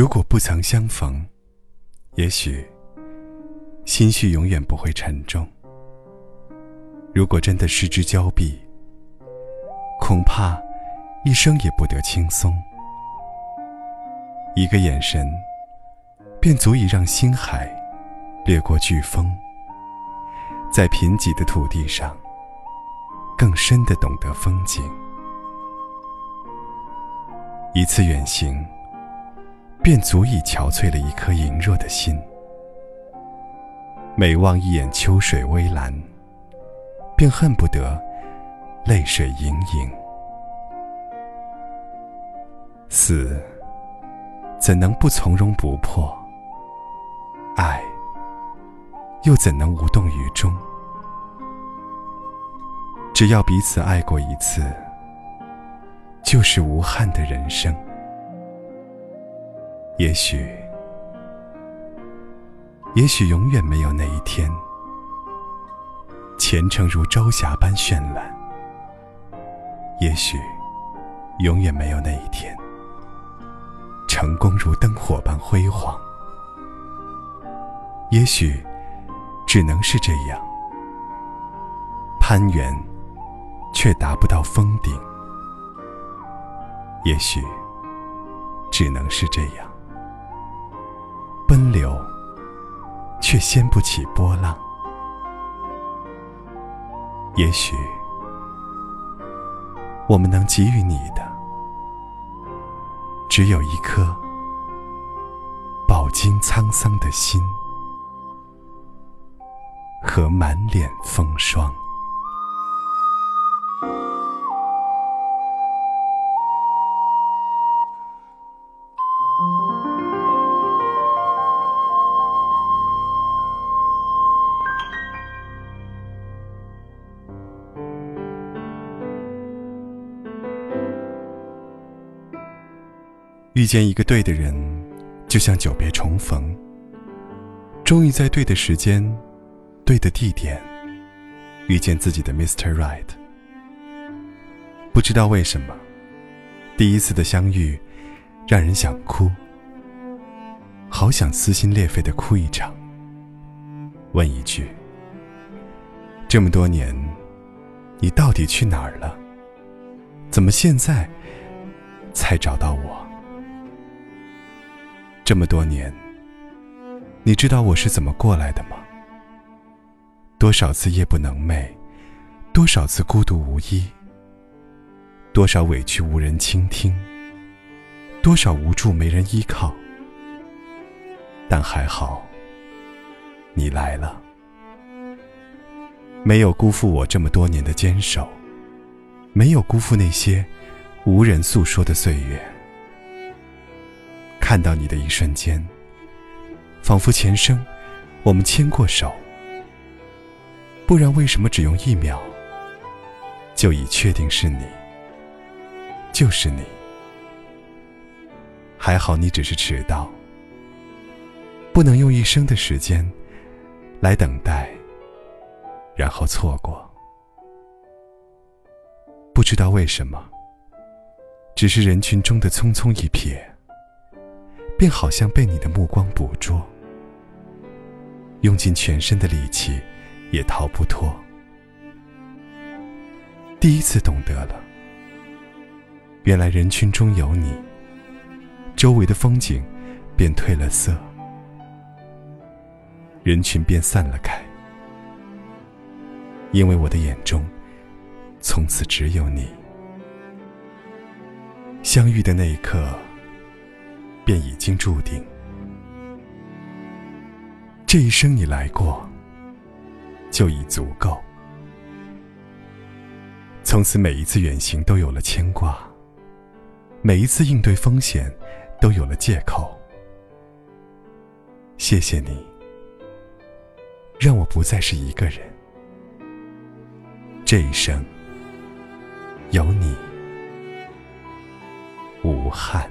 如果不曾相逢，也许心绪永远不会沉重；如果真的失之交臂，恐怕一生也不得轻松。一个眼神，便足以让星海掠过飓风，在贫瘠的土地上，更深的懂得风景。一次远行。便足以憔悴了一颗羸弱的心。每望一眼秋水微澜，便恨不得泪水盈盈。死，怎能不从容不迫？爱，又怎能无动于衷？只要彼此爱过一次，就是无憾的人生。也许，也许永远没有那一天，前程如朝霞般绚烂；也许，永远没有那一天，成功如灯火般辉煌；也许，只能是这样，攀援却达不到峰顶；也许，只能是这样。奔流，却掀不起波浪。也许，我们能给予你的，只有一颗饱经沧桑的心和满脸风霜。遇见一个对的人，就像久别重逢。终于在对的时间、对的地点，遇见自己的 Mr. Right。不知道为什么，第一次的相遇，让人想哭，好想撕心裂肺的哭一场。问一句：这么多年，你到底去哪儿了？怎么现在才找到我？这么多年，你知道我是怎么过来的吗？多少次夜不能寐，多少次孤独无依，多少委屈无人倾听，多少无助没人依靠。但还好，你来了，没有辜负我这么多年的坚守，没有辜负那些无人诉说的岁月。看到你的一瞬间，仿佛前生我们牵过手。不然为什么只用一秒，就已确定是你，就是你？还好你只是迟到，不能用一生的时间来等待，然后错过。不知道为什么，只是人群中的匆匆一瞥。便好像被你的目光捕捉，用尽全身的力气，也逃不脱。第一次懂得了，原来人群中有你，周围的风景便褪了色，人群便散了开，因为我的眼中，从此只有你。相遇的那一刻。便已经注定，这一生你来过，就已足够。从此每一次远行都有了牵挂，每一次应对风险都有了借口。谢谢你，让我不再是一个人。这一生有你，无憾。